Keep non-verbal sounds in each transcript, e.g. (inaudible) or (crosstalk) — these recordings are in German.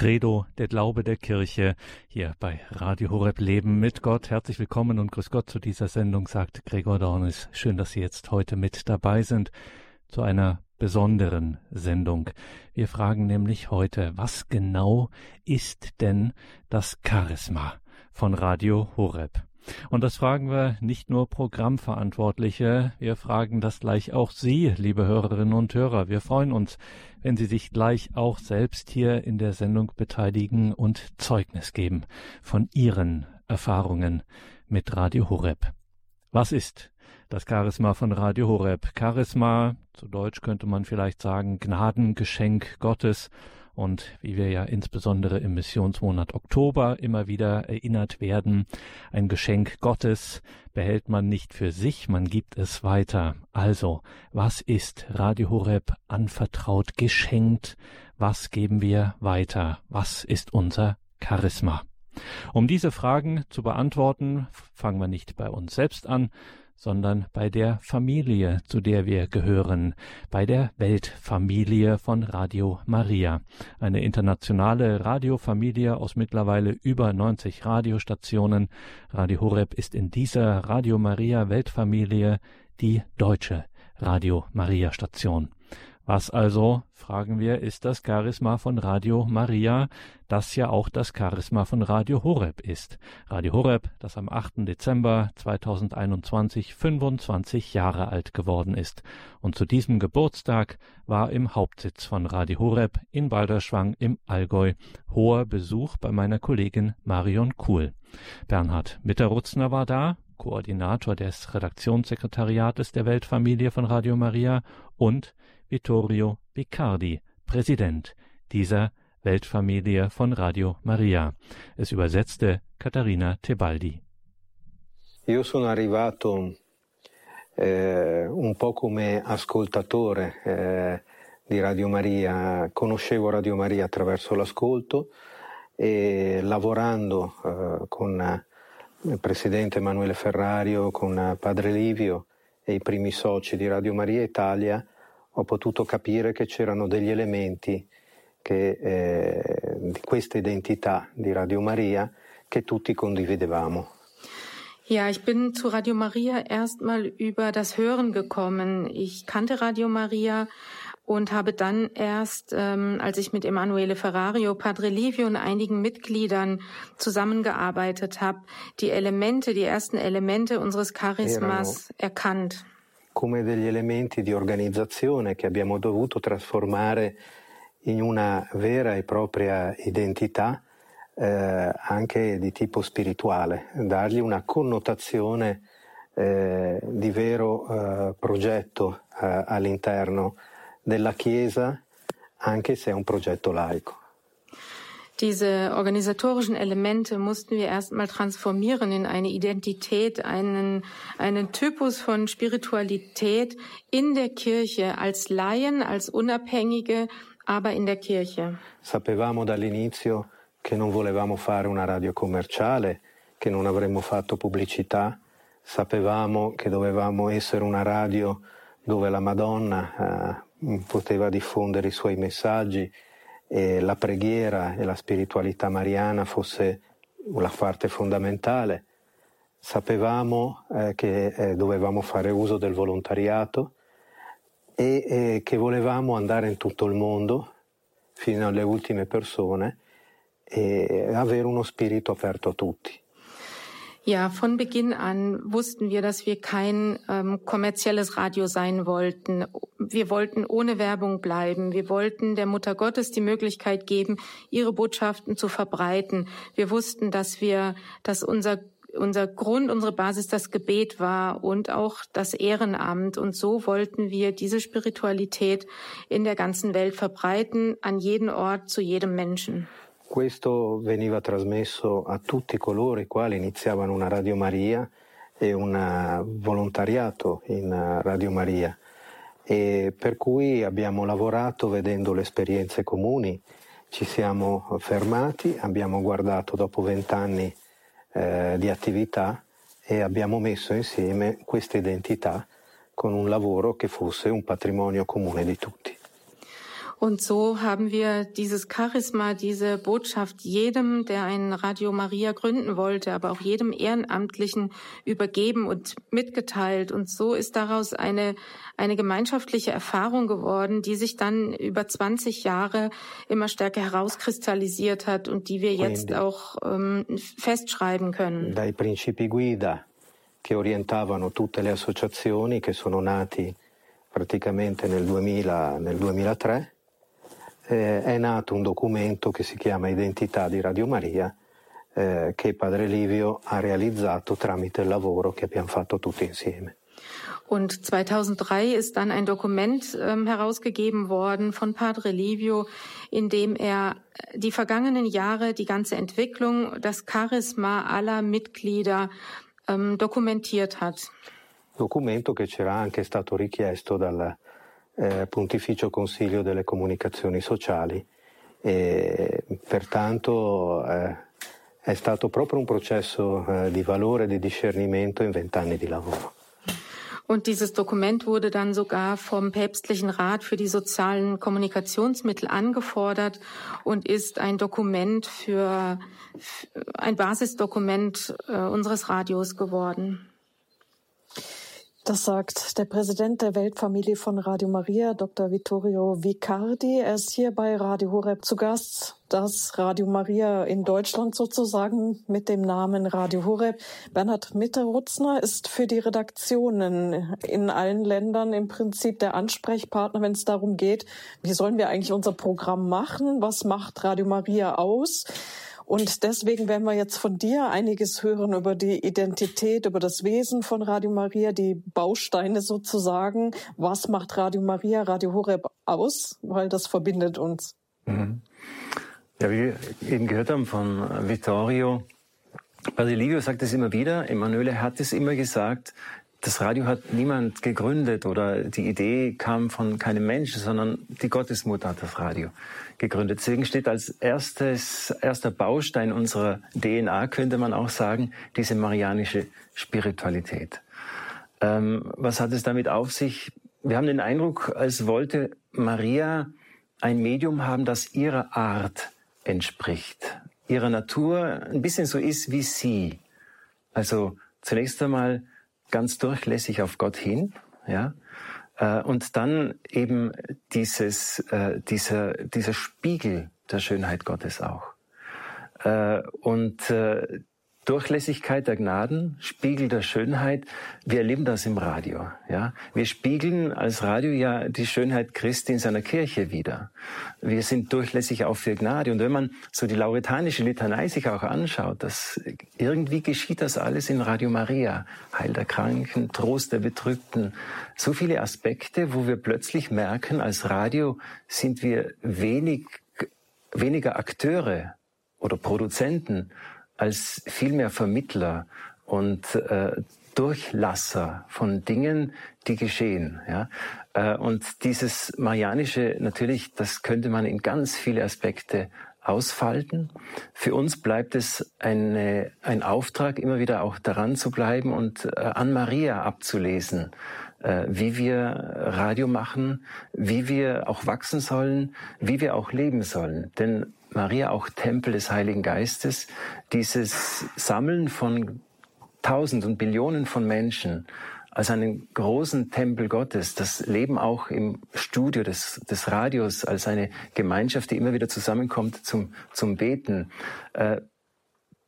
Credo, der Glaube der Kirche, hier bei Radio Horeb Leben mit Gott. Herzlich willkommen und grüß Gott zu dieser Sendung, sagt Gregor Dornis. Schön, dass Sie jetzt heute mit dabei sind zu einer besonderen Sendung. Wir fragen nämlich heute, was genau ist denn das Charisma von Radio Horeb? Und das fragen wir nicht nur Programmverantwortliche, wir fragen das gleich auch Sie, liebe Hörerinnen und Hörer. Wir freuen uns, wenn Sie sich gleich auch selbst hier in der Sendung beteiligen und Zeugnis geben von Ihren Erfahrungen mit Radio Horeb. Was ist das Charisma von Radio Horeb? Charisma, zu Deutsch könnte man vielleicht sagen, Gnadengeschenk Gottes und wie wir ja insbesondere im Missionsmonat Oktober immer wieder erinnert werden, ein Geschenk Gottes behält man nicht für sich, man gibt es weiter. Also, was ist Radio Horeb anvertraut, geschenkt? Was geben wir weiter? Was ist unser Charisma? Um diese Fragen zu beantworten, fangen wir nicht bei uns selbst an, sondern bei der Familie, zu der wir gehören, bei der Weltfamilie von Radio Maria, eine internationale Radiofamilie aus mittlerweile über 90 Radiostationen. Radio Horeb ist in dieser Radio Maria Weltfamilie die deutsche Radio Maria Station. Was also, fragen wir, ist das Charisma von Radio Maria, das ja auch das Charisma von Radio Horeb ist. Radio Horeb, das am 8. Dezember 2021 25 Jahre alt geworden ist. Und zu diesem Geburtstag war im Hauptsitz von Radio Horeb in Balderschwang im Allgäu hoher Besuch bei meiner Kollegin Marion Kuhl. Bernhard Mitterrutzner war da, Koordinator des Redaktionssekretariates der Weltfamilie von Radio Maria und Vittorio Vicardi, Präsident dieser Weltfamilie von Radio Maria. Es übersetzte Katharina Tebaldi. Io sono arrivato eh, un po' come ascoltatore eh, di Radio Maria, conoscevo Radio Maria attraverso l'ascolto e lavorando eh, con il presidente Emanuele Ferrario, con padre Livio e i primi soci di Radio Maria Italia, ho potuto capire che c'erano degli elementi che, eh, di questa identità di Radio Maria che tutti condividevamo. Ja, ich bin zu Radio Maria erstmal über das Hören gekommen. Ich kannte Radio Maria und habe dann erst, ähm, als ich mit Emanuele Ferrario, Padre Livio und einigen Mitgliedern zusammengearbeitet habe, die Elemente, die ersten Elemente unseres Charismas erkannt. Come degli elementi di organizzazione che abbiamo dovuto trasformare in una vera e propria identità eh, anche di tipo spirituale, dargli una connotazione eh, di vero eh, progetto eh, all'interno della Chiesa, anche se è un progetto laico. Diese organisatorischen Elemente mussten wir erstmal transformieren in eine Identität, einen, einen Typus von Spiritualität in der Kirche, als Laien, als Unabhängige, aber in der Kirche. Sapevamo dall'inizio che non volevamo fare una radio commerciale, che non avremmo fatto pubblicità, sapevamo che dovevamo essere una radio dove la Madonna eh, poteva diffondere i suoi messaggi, e la preghiera e la spiritualità mariana fosse la parte fondamentale. Sapevamo eh, che eh, dovevamo fare uso del volontariato e eh, che volevamo andare in tutto il mondo fino alle ultime persone e avere uno spirito aperto a tutti. Ja, von Beginn an wussten wir, dass wir kein ähm, kommerzielles Radio sein wollten. Wir wollten ohne Werbung bleiben. Wir wollten der Mutter Gottes die Möglichkeit geben, ihre Botschaften zu verbreiten. Wir wussten, dass wir, dass unser unser Grund, unsere Basis das Gebet war und auch das Ehrenamt. Und so wollten wir diese Spiritualität in der ganzen Welt verbreiten, an jeden Ort, zu jedem Menschen. Questo veniva trasmesso a tutti coloro i quali iniziavano una Radio Maria e un volontariato in Radio Maria e per cui abbiamo lavorato vedendo le esperienze comuni, ci siamo fermati, abbiamo guardato dopo vent'anni eh, di attività e abbiamo messo insieme questa identità con un lavoro che fosse un patrimonio comune di tutti. Und so haben wir dieses Charisma, diese Botschaft jedem, der ein Radio Maria gründen wollte, aber auch jedem Ehrenamtlichen übergeben und mitgeteilt. Und so ist daraus eine, eine gemeinschaftliche Erfahrung geworden, die sich dann über 20 Jahre immer stärker herauskristallisiert hat und die wir jetzt auch ähm, festschreiben können. Dai principi guida che orientavano tutte le associazioni che sono nati praticamente nel, 2000, nel 2003 eh, è nato un documento che si chiama Identità di Radio Maria eh, che Padre Livio ha realizzato tramite il lavoro che abbiamo fatto tutti insieme. Und 2003 ist dann ein Dokument ähm, herausgegeben worden von Padre Livio, in dem er die vergangenen Jahre, die ganze Entwicklung, das Charisma aller Mitglieder ähm, dokumentiert hat. Documento che c'era anche stato richiesto dal eh, Pontificio Consiglio delle Comunicazioni Sociali e pertanto eh, è stato proprio un processo eh, di valore di discernimento in vent'anni di lavoro. Und dieses Dokument wurde dann sogar vom Päpstlichen Rat für die sozialen Kommunikationsmittel angefordert und ist ein Dokument für, ein Basisdokument äh, unseres Radios geworden. Das sagt der Präsident der Weltfamilie von Radio Maria, Dr. Vittorio Vicardi. Er ist hier bei Radio Horeb zu Gast. Das Radio Maria in Deutschland sozusagen mit dem Namen Radio Horeb. Bernhard Mitterutzner ist für die Redaktionen in allen Ländern im Prinzip der Ansprechpartner, wenn es darum geht, wie sollen wir eigentlich unser Programm machen? Was macht Radio Maria aus? Und deswegen werden wir jetzt von dir einiges hören über die Identität, über das Wesen von Radio Maria, die Bausteine sozusagen. Was macht Radio Maria, Radio Horeb aus? Weil das verbindet uns. Mhm. Ja, wie wir eben gehört haben von Vittorio, Basilivio sagt es immer wieder, Emanuele hat es immer gesagt, das Radio hat niemand gegründet oder die Idee kam von keinem Menschen, sondern die Gottesmutter hat das Radio gegründet. Deswegen steht als erstes, erster Baustein unserer DNA, könnte man auch sagen, diese marianische Spiritualität. Ähm, was hat es damit auf sich? Wir haben den Eindruck, als wollte Maria ein Medium haben, das ihrer Art entspricht, ihrer Natur ein bisschen so ist wie sie. Also zunächst einmal ganz durchlässig auf Gott hin, ja, äh, und dann eben dieses, äh, dieser, dieser Spiegel der Schönheit Gottes auch. Äh, und Durchlässigkeit der Gnaden, Spiegel der Schönheit. Wir erleben das im Radio. Ja, wir spiegeln als Radio ja die Schönheit Christi in seiner Kirche wieder. Wir sind durchlässig auch für Gnade. Und wenn man so die lauretanische Litanei sich auch anschaut, das irgendwie geschieht das alles in Radio Maria. Heil der Kranken, Trost der Betrübten. So viele Aspekte, wo wir plötzlich merken, als Radio sind wir wenig, weniger Akteure oder Produzenten, als vielmehr Vermittler und äh, Durchlasser von Dingen, die geschehen. Ja? Äh, und dieses Marianische, natürlich, das könnte man in ganz viele Aspekte ausfalten. Für uns bleibt es eine, ein Auftrag, immer wieder auch daran zu bleiben und äh, an Maria abzulesen, äh, wie wir Radio machen, wie wir auch wachsen sollen, wie wir auch leben sollen. Denn Maria auch Tempel des Heiligen Geistes, dieses Sammeln von Tausend und Billionen von Menschen als einen großen Tempel Gottes, das Leben auch im Studio des, des Radios als eine Gemeinschaft, die immer wieder zusammenkommt zum, zum Beten, äh,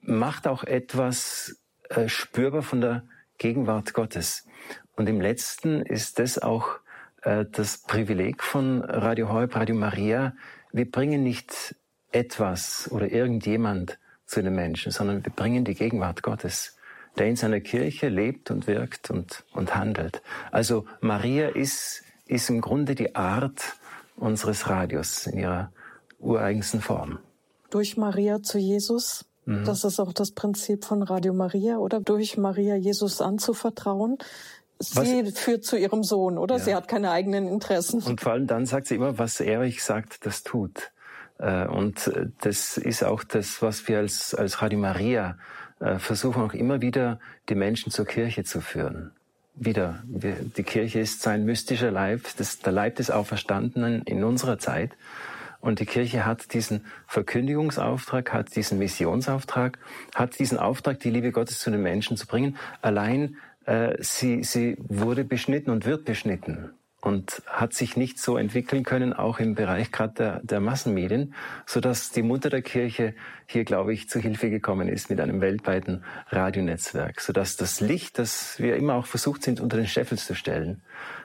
macht auch etwas äh, spürbar von der Gegenwart Gottes. Und im letzten ist das auch äh, das Privileg von Radio Horeb, Radio Maria. Wir bringen nicht etwas oder irgendjemand zu den Menschen, sondern wir bringen die Gegenwart Gottes, der in seiner Kirche lebt und wirkt und, und handelt. Also Maria ist, ist im Grunde die Art unseres Radios in ihrer ureigensten Form. Durch Maria zu Jesus, mhm. das ist auch das Prinzip von Radio Maria, oder durch Maria Jesus anzuvertrauen. Sie was? führt zu ihrem Sohn, oder? Ja. Sie hat keine eigenen Interessen. Und vor allem dann sagt sie immer, was er euch sagt, das tut. Äh, und äh, das ist auch das, was wir als, als Radio Maria äh, versuchen, auch immer wieder die Menschen zur Kirche zu führen. wieder, die Kirche ist sein mystischer Leib, das, der Leib des Auferstandenen in unserer Zeit. Und die Kirche hat diesen Verkündigungsauftrag, hat diesen Missionsauftrag, hat diesen Auftrag, die Liebe Gottes zu den Menschen zu bringen. Allein äh, sie, sie wurde beschnitten und wird beschnitten und hat sich nicht so entwickeln können, auch im Bereich gerade der, der Massenmedien, so dass die Mutter der Kirche hier, glaube ich, zu Hilfe gekommen ist mit einem weltweiten Radionetzwerk, so dass das Licht, das wir immer auch versucht sind, unter den Scheffel zu stellen,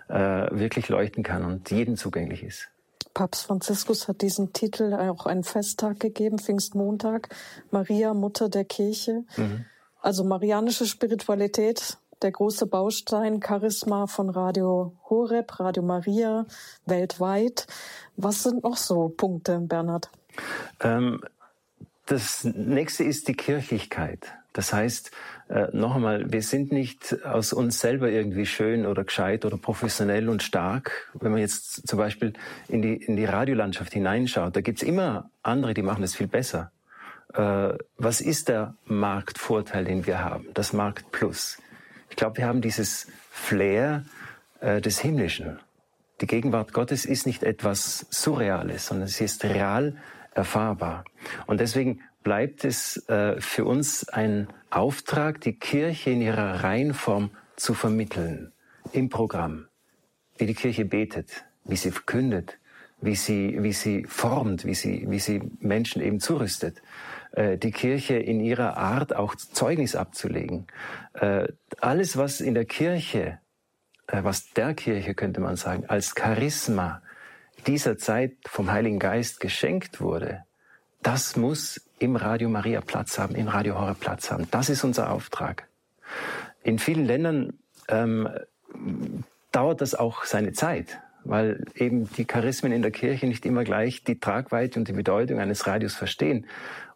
äh, wirklich leuchten kann und jedem zugänglich ist. Papst Franziskus hat diesen Titel auch einen Festtag gegeben, Pfingstmontag, Maria, Mutter der Kirche. Mhm. Also marianische Spiritualität der große Baustein Charisma von Radio Horeb, Radio Maria weltweit. Was sind noch so Punkte, Bernhard? Ähm, das nächste ist die Kirchlichkeit. Das heißt, äh, noch einmal, wir sind nicht aus uns selber irgendwie schön oder gescheit oder professionell und stark. Wenn man jetzt zum Beispiel in die, in die Radiolandschaft hineinschaut, da gibt's immer andere, die machen das viel besser. Äh, was ist der Marktvorteil, den wir haben? Das Markt Plus. Ich glaube, wir haben dieses Flair äh, des Himmlischen. Die Gegenwart Gottes ist nicht etwas Surreales, sondern sie ist real erfahrbar. Und deswegen bleibt es äh, für uns ein Auftrag, die Kirche in ihrer Reihenform zu vermitteln im Programm. Wie die Kirche betet, wie sie verkündet, wie sie, wie sie formt, wie sie, wie sie Menschen eben zurüstet. Äh, die Kirche in ihrer Art auch Zeugnis abzulegen. Äh, alles, was in der Kirche, äh, was der Kirche könnte man sagen, als Charisma dieser Zeit vom Heiligen Geist geschenkt wurde, das muss im Radio Maria Platz haben, im Radio Horror Platz haben. Das ist unser Auftrag. In vielen Ländern ähm, dauert das auch seine Zeit, weil eben die Charismen in der Kirche nicht immer gleich die Tragweite und die Bedeutung eines Radios verstehen.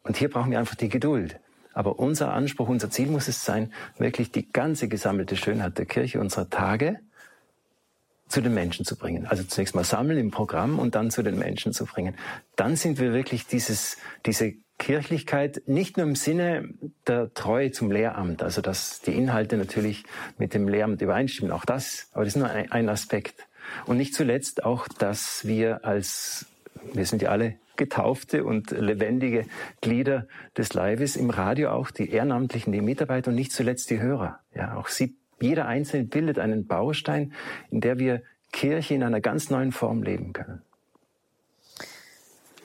Und hier brauchen wir einfach die Geduld. Aber unser Anspruch, unser Ziel muss es sein, wirklich die ganze gesammelte Schönheit der Kirche unserer Tage zu den Menschen zu bringen. Also zunächst mal sammeln im Programm und dann zu den Menschen zu bringen. Dann sind wir wirklich dieses, diese Kirchlichkeit nicht nur im Sinne der Treue zum Lehramt, also dass die Inhalte natürlich mit dem Lehramt übereinstimmen, auch das, aber das ist nur ein Aspekt. Und nicht zuletzt auch, dass wir als, wir sind ja alle getaufte und lebendige Glieder des Leibes, im Radio auch die Ehrenamtlichen, die Mitarbeiter und nicht zuletzt die Hörer. Ja, auch sie, jeder Einzelne bildet einen Baustein, in der wir Kirche in einer ganz neuen Form leben können.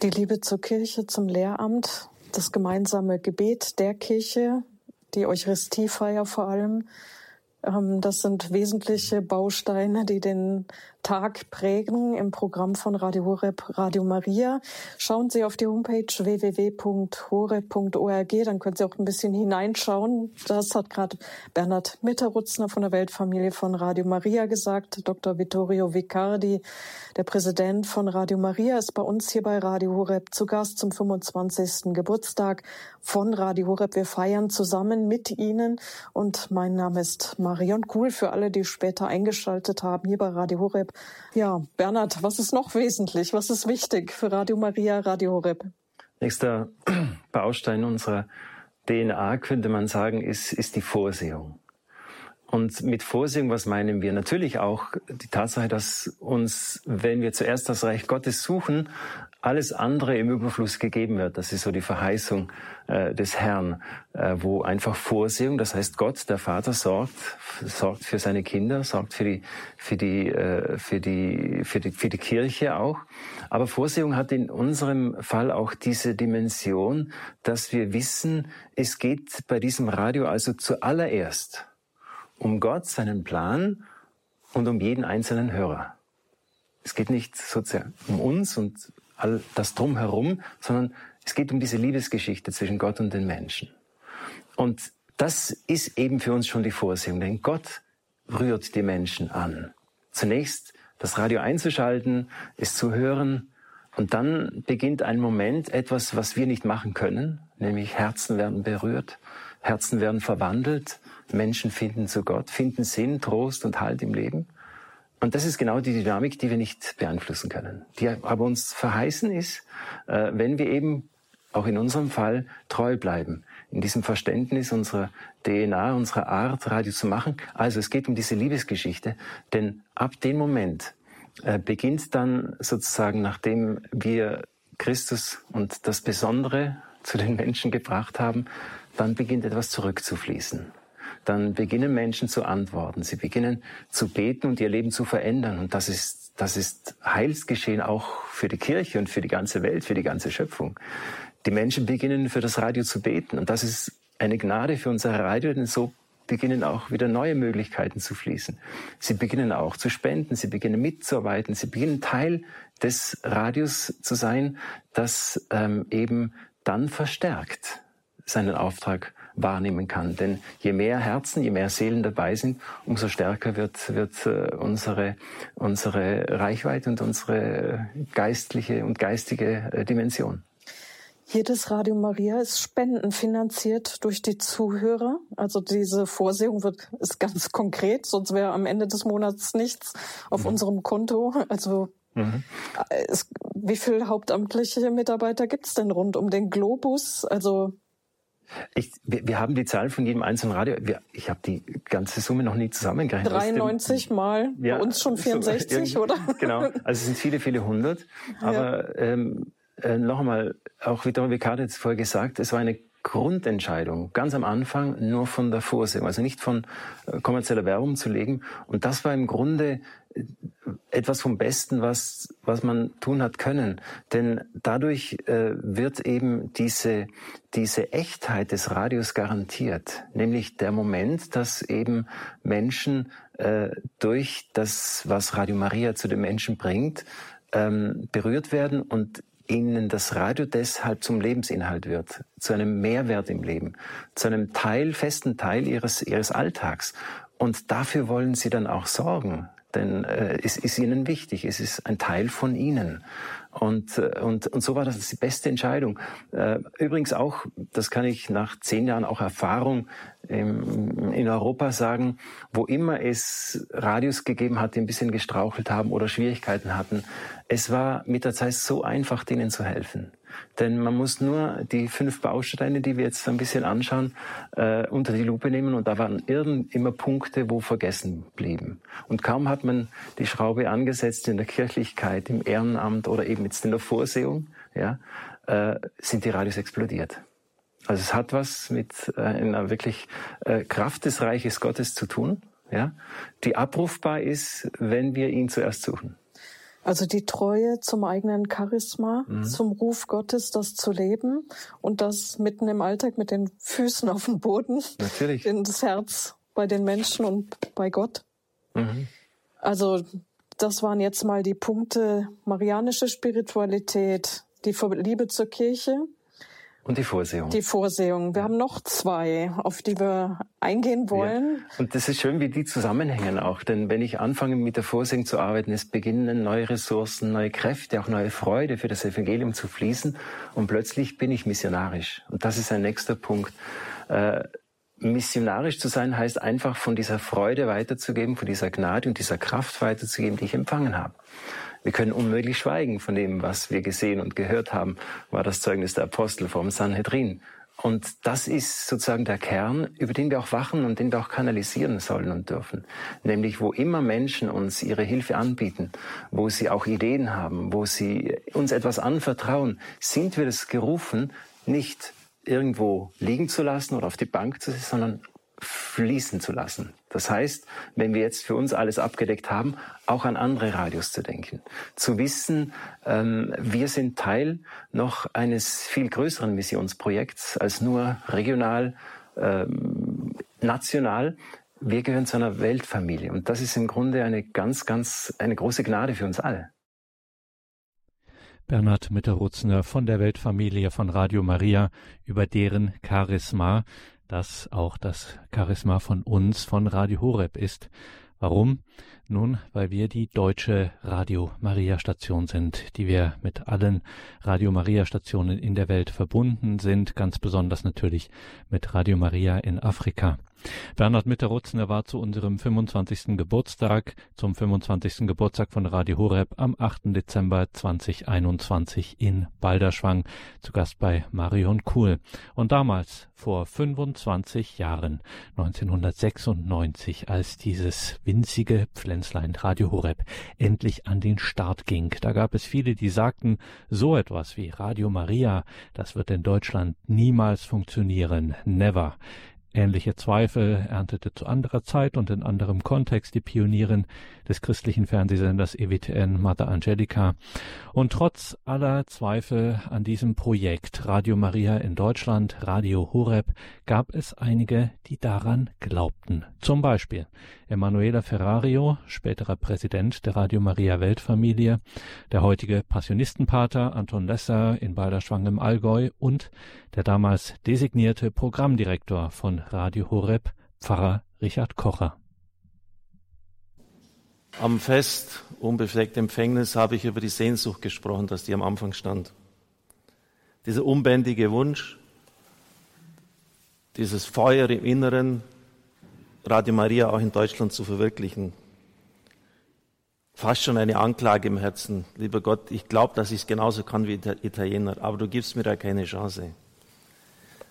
Die Liebe zur Kirche, zum Lehramt, das gemeinsame Gebet der Kirche, die Eucharistiefeier vor allem, das sind wesentliche Bausteine, die den Tag prägen im Programm von Radio Horeb, Radio Maria. Schauen Sie auf die Homepage www.horeb.org, dann können Sie auch ein bisschen hineinschauen. Das hat gerade Bernhard Mitterutzner von der Weltfamilie von Radio Maria gesagt. Dr. Vittorio Vicardi, der Präsident von Radio Maria, ist bei uns hier bei Radio Horeb zu Gast zum 25. Geburtstag von Radio Horeb. Wir feiern zusammen mit Ihnen und mein Name ist Marion Kuhl für alle, die später eingeschaltet haben hier bei Radio Horeb. Ja, Bernhard, was ist noch wesentlich? Was ist wichtig für Radio Maria, Radio Horeb? Nächster (clears throat) Baustein unserer DNA, könnte man sagen, ist, ist die Vorsehung. Und mit Vorsehung, was meinen wir? Natürlich auch die Tatsache, dass uns, wenn wir zuerst das Reich Gottes suchen, alles andere im Überfluss gegeben wird. Das ist so die Verheißung äh, des Herrn, äh, wo einfach Vorsehung, das heißt Gott, der Vater, sorgt, sorgt für seine Kinder, sorgt für die, für die, äh, für die, für die, für die Kirche auch. Aber Vorsehung hat in unserem Fall auch diese Dimension, dass wir wissen, es geht bei diesem Radio also zuallererst um Gott, seinen Plan und um jeden einzelnen Hörer. Es geht nicht sozusagen um uns und all das drumherum, sondern es geht um diese Liebesgeschichte zwischen Gott und den Menschen. Und das ist eben für uns schon die Vorsehung, denn Gott rührt die Menschen an. Zunächst das Radio einzuschalten, es zu hören, und dann beginnt ein Moment, etwas, was wir nicht machen können, nämlich Herzen werden berührt, Herzen werden verwandelt, Menschen finden zu Gott, finden Sinn, Trost und Halt im Leben. Und das ist genau die Dynamik, die wir nicht beeinflussen können. Die aber uns verheißen ist, äh, wenn wir eben auch in unserem Fall treu bleiben, in diesem Verständnis unserer DNA, unserer Art, Radio zu machen. Also es geht um diese Liebesgeschichte, denn ab dem Moment äh, beginnt dann sozusagen, nachdem wir Christus und das Besondere zu den Menschen gebracht haben, dann beginnt etwas zurückzufließen. Dann beginnen Menschen zu antworten. Sie beginnen zu beten und ihr Leben zu verändern. Und das ist, das ist Heilsgeschehen auch für die Kirche und für die ganze Welt, für die ganze Schöpfung. Die Menschen beginnen für das Radio zu beten. Und das ist eine Gnade für unser Radio, denn so beginnen auch wieder neue Möglichkeiten zu fließen. Sie beginnen auch zu spenden, sie beginnen mitzuarbeiten, sie beginnen Teil des Radios zu sein, das ähm, eben dann verstärkt seinen Auftrag wahrnehmen kann. Denn je mehr Herzen, je mehr Seelen dabei sind, umso stärker wird, wird äh, unsere, unsere Reichweite und unsere geistliche und geistige äh, Dimension. Jedes Radio Maria ist spendenfinanziert durch die Zuhörer. Also diese Vorsehung wird, ist ganz konkret, sonst wäre am Ende des Monats nichts auf mhm. unserem Konto. Also mhm. es, wie viele hauptamtliche Mitarbeiter gibt es denn rund um den Globus? Also ich, wir, wir, haben die Zahl von jedem einzelnen Radio. Wir, ich habe die ganze Summe noch nie zusammengerechnet. 93 dem, mal, ja, bei uns schon 64, so, oder? Genau, also es sind viele, viele hundert. Aber ja. ähm, äh, noch einmal, auch wie Don Riccardo jetzt vorher gesagt, es war eine Grundentscheidung, ganz am Anfang nur von der Vorsehung, also nicht von äh, kommerzieller Werbung zu legen. Und das war im Grunde etwas vom Besten, was, was man tun hat können. Denn dadurch äh, wird eben diese, diese Echtheit des Radios garantiert. Nämlich der Moment, dass eben Menschen äh, durch das, was Radio Maria zu den Menschen bringt, ähm, berührt werden und ihnen das Radio deshalb zum Lebensinhalt wird, zu einem Mehrwert im Leben, zu einem Teil, festen Teil ihres, ihres Alltags. Und dafür wollen sie dann auch sorgen, denn äh, es ist ihnen wichtig, es ist ein Teil von ihnen. Und, äh, und, und so war das die beste Entscheidung. Äh, übrigens auch, das kann ich nach zehn Jahren auch Erfahrung in Europa sagen, wo immer es Radios gegeben hat, die ein bisschen gestrauchelt haben oder Schwierigkeiten hatten, es war mit der Zeit so einfach, denen zu helfen. Denn man muss nur die fünf Bausteine, die wir jetzt ein bisschen anschauen, äh, unter die Lupe nehmen und da waren irgend immer Punkte, wo vergessen blieben. Und kaum hat man die Schraube angesetzt in der Kirchlichkeit, im Ehrenamt oder eben jetzt in der Vorsehung, ja, äh, sind die Radios explodiert. Also es hat was mit äh, einer wirklich äh, Kraft des Reiches Gottes zu tun, ja, die abrufbar ist, wenn wir ihn zuerst suchen. Also die Treue zum eigenen Charisma, mhm. zum Ruf Gottes, das zu leben und das mitten im Alltag mit den Füßen auf dem Boden, Natürlich. in das Herz bei den Menschen und bei Gott. Mhm. Also das waren jetzt mal die Punkte marianische Spiritualität, die Liebe zur Kirche, und die Vorsehung. Die Vorsehung. Wir haben noch zwei, auf die wir eingehen wollen. Ja. Und das ist schön, wie die zusammenhängen auch. Denn wenn ich anfange, mit der Vorsehung zu arbeiten, es beginnen neue Ressourcen, neue Kräfte, auch neue Freude für das Evangelium zu fließen. Und plötzlich bin ich missionarisch. Und das ist ein nächster Punkt. Äh, missionarisch zu sein heißt einfach von dieser Freude weiterzugeben, von dieser Gnade und dieser Kraft weiterzugeben, die ich empfangen habe. Wir können unmöglich schweigen von dem, was wir gesehen und gehört haben, war das Zeugnis der Apostel vom Sanhedrin. Und das ist sozusagen der Kern, über den wir auch wachen und den wir auch kanalisieren sollen und dürfen. Nämlich, wo immer Menschen uns ihre Hilfe anbieten, wo sie auch Ideen haben, wo sie uns etwas anvertrauen, sind wir das gerufen, nicht irgendwo liegen zu lassen oder auf die Bank zu setzen, sondern fließen zu lassen. Das heißt, wenn wir jetzt für uns alles abgedeckt haben, auch an andere Radios zu denken. Zu wissen, ähm, wir sind Teil noch eines viel größeren Missionsprojekts als nur regional, ähm, national. Wir gehören zu einer Weltfamilie und das ist im Grunde eine ganz, ganz, eine große Gnade für uns alle. Bernhard Mitterrutzner von der Weltfamilie von Radio Maria über deren Charisma das auch das Charisma von uns, von Radio Horeb ist. Warum? Nun, weil wir die deutsche Radio Maria Station sind, die wir mit allen Radio Maria Stationen in der Welt verbunden sind, ganz besonders natürlich mit Radio Maria in Afrika. Bernhard Mitterrutzner war zu unserem 25. Geburtstag, zum 25. Geburtstag von Radio Horeb am 8. Dezember 2021 in Balderschwang, zu Gast bei Marion Kuhl. Und damals, vor 25 Jahren, 1996, als dieses winzige Pflänzlein Radio Horeb endlich an den Start ging, da gab es viele, die sagten, so etwas wie Radio Maria, das wird in Deutschland niemals funktionieren, never. Ähnliche Zweifel erntete zu anderer Zeit und in anderem Kontext die Pionierin des christlichen Fernsehsenders EWTN Mother Angelica. Und trotz aller Zweifel an diesem Projekt Radio Maria in Deutschland, Radio Horeb, gab es einige, die daran glaubten. Zum Beispiel Emanuela Ferrario, späterer Präsident der Radio Maria Weltfamilie, der heutige Passionistenpater Anton Lesser in Balderschwang im Allgäu und der damals designierte Programmdirektor von Radio Horeb, Pfarrer Richard Kocher. Am Fest unbefleckte Empfängnis habe ich über die Sehnsucht gesprochen, dass die am Anfang stand. Dieser unbändige Wunsch, dieses Feuer im Inneren, Radio Maria auch in Deutschland zu verwirklichen. Fast schon eine Anklage im Herzen. Lieber Gott, ich glaube, dass ich es genauso kann wie Italiener, aber du gibst mir da keine Chance.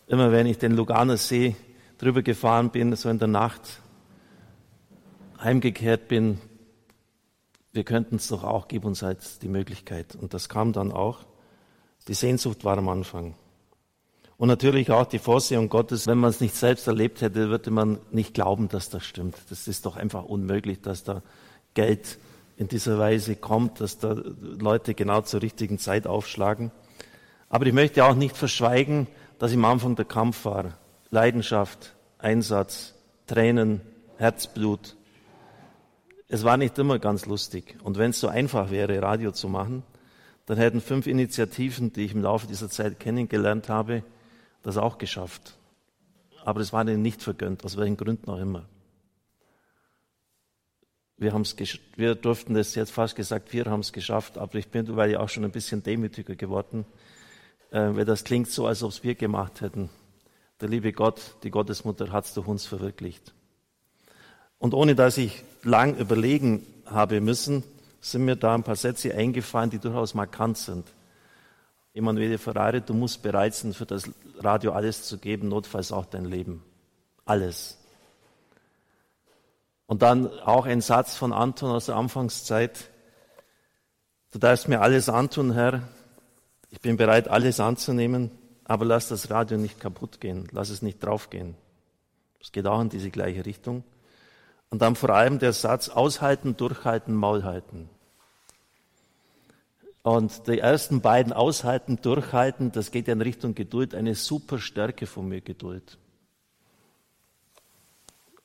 Immer wenn ich den Luganer See drüber gefahren bin, so in der Nacht, heimgekehrt bin, wir könnten es doch auch, gib uns halt die Möglichkeit. Und das kam dann auch. Die Sehnsucht war am Anfang. Und natürlich auch die Vorsehung Gottes. Wenn man es nicht selbst erlebt hätte, würde man nicht glauben, dass das stimmt. Das ist doch einfach unmöglich, dass da Geld in dieser Weise kommt, dass da Leute genau zur richtigen Zeit aufschlagen. Aber ich möchte auch nicht verschweigen, dass im Anfang der Kampf war. Leidenschaft, Einsatz, Tränen, Herzblut. Es war nicht immer ganz lustig. Und wenn es so einfach wäre, Radio zu machen, dann hätten fünf Initiativen, die ich im Laufe dieser Zeit kennengelernt habe, das auch geschafft. Aber es war ihnen nicht vergönnt, aus welchen Gründen auch immer. Wir, haben's wir durften das jetzt fast gesagt, wir haben es geschafft, aber ich bin weil ja auch schon ein bisschen demütiger geworden, äh, weil das klingt so, als ob es wir gemacht hätten. Der liebe Gott, die Gottesmutter hat es durch uns verwirklicht. Und ohne dass ich lang überlegen habe müssen, sind mir da ein paar Sätze eingefallen, die durchaus markant sind. Emanuele Ferrari, du musst bereit sein, für das Radio alles zu geben, notfalls auch dein Leben. Alles. Und dann auch ein Satz von Anton aus der Anfangszeit. Du darfst mir alles antun, Herr. Ich bin bereit, alles anzunehmen, aber lass das Radio nicht kaputt gehen. Lass es nicht draufgehen. Es geht auch in diese gleiche Richtung. Und dann vor allem der Satz, aushalten, durchhalten, Maul halten. Und die ersten beiden aushalten, durchhalten, das geht ja in Richtung Geduld, eine super Stärke von mir, Geduld.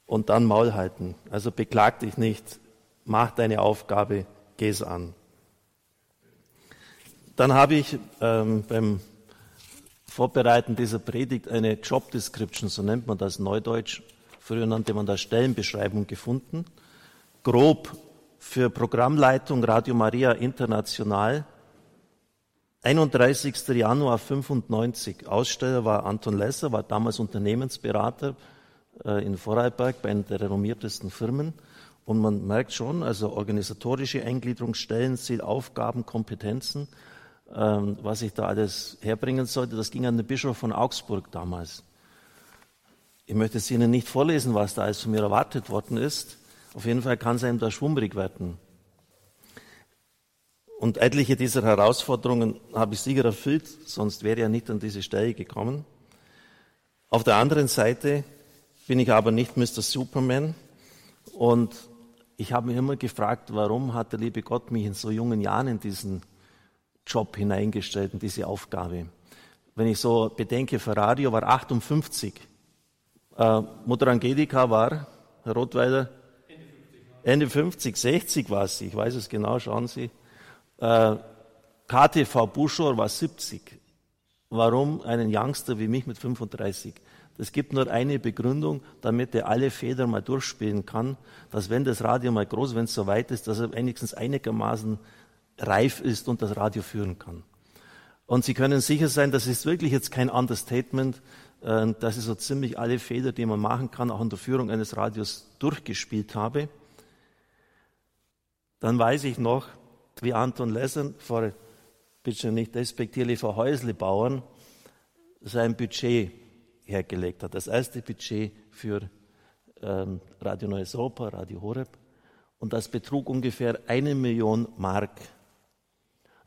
Und dann Maul halten. Also beklag dich nicht, mach deine Aufgabe, geh es an. Dann habe ich ähm, beim Vorbereiten dieser Predigt eine Job Description, so nennt man das Neudeutsch, Früher nannte man das Stellenbeschreibung gefunden. Grob für Programmleitung Radio Maria International. 31. Januar 95. Aussteller war Anton Lesser, war damals Unternehmensberater äh, in Vorarlberg bei einer der renommiertesten Firmen. Und man merkt schon, also organisatorische Eingliederung, Stellenziel, Aufgaben, Kompetenzen, ähm, was ich da alles herbringen sollte, das ging an den Bischof von Augsburg damals. Ich möchte es Ihnen nicht vorlesen, was da alles von mir erwartet worden ist. Auf jeden Fall kann es einem da schwummrig werden. Und etliche dieser Herausforderungen habe ich sicher erfüllt, sonst wäre er nicht an diese Stelle gekommen. Auf der anderen Seite bin ich aber nicht Mr. Superman und ich habe mich immer gefragt, warum hat der liebe Gott mich in so jungen Jahren in diesen Job hineingestellt, in diese Aufgabe. Wenn ich so bedenke, Ferrario war 58 äh, Mutter Angelika war, Herr Rottweiler, Ende 50, 60 war sie, ich weiß es genau, schauen Sie. Äh, KTV Buschor war 70. Warum einen Youngster wie mich mit 35? Es gibt nur eine Begründung, damit er alle Federn mal durchspielen kann, dass wenn das Radio mal groß, wenn es so weit ist, dass er wenigstens einigermaßen reif ist und das Radio führen kann. Und Sie können sicher sein, das ist wirklich jetzt kein Understatement, dass ich so ziemlich alle Fehler, die man machen kann, auch in der Führung eines Radios durchgespielt habe. Dann weiß ich noch, wie Anton Lessern vor, bitte nicht despektierlich, vor Häuslebauern sein Budget hergelegt hat. Das erste Budget für ähm, Radio Neues Europa, Radio Horeb. Und das betrug ungefähr eine Million Mark.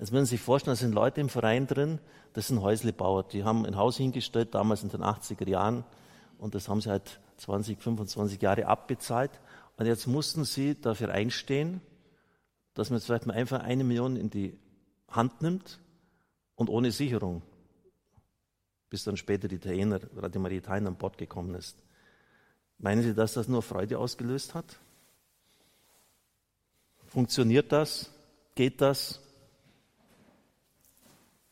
Jetzt müssen Sie sich vorstellen, da sind Leute im Verein drin, das sind Häuslebauer, die haben ein Haus hingestellt, damals in den 80er Jahren, und das haben sie halt 20, 25 Jahre abbezahlt. Und jetzt mussten sie dafür einstehen, dass man jetzt vielleicht mal einfach eine Million in die Hand nimmt und ohne Sicherung, bis dann später die Italiener, Radio Maria Italien an Bord gekommen ist. Meinen Sie, dass das nur Freude ausgelöst hat? Funktioniert das? Geht das?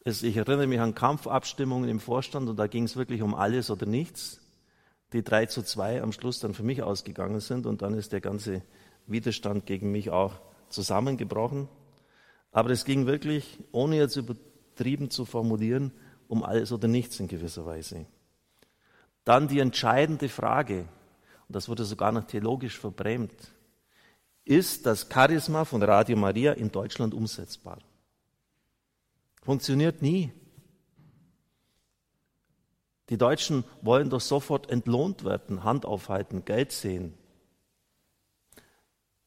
Ich erinnere mich an Kampfabstimmungen im Vorstand und da ging es wirklich um alles oder nichts, die drei zu zwei am Schluss dann für mich ausgegangen sind und dann ist der ganze Widerstand gegen mich auch zusammengebrochen. Aber es ging wirklich, ohne jetzt übertrieben zu formulieren, um alles oder nichts in gewisser Weise. Dann die entscheidende Frage, und das wurde sogar noch theologisch verbrämt, ist das Charisma von Radio Maria in Deutschland umsetzbar? Funktioniert nie. Die Deutschen wollen doch sofort entlohnt werden, Hand aufhalten, Geld sehen.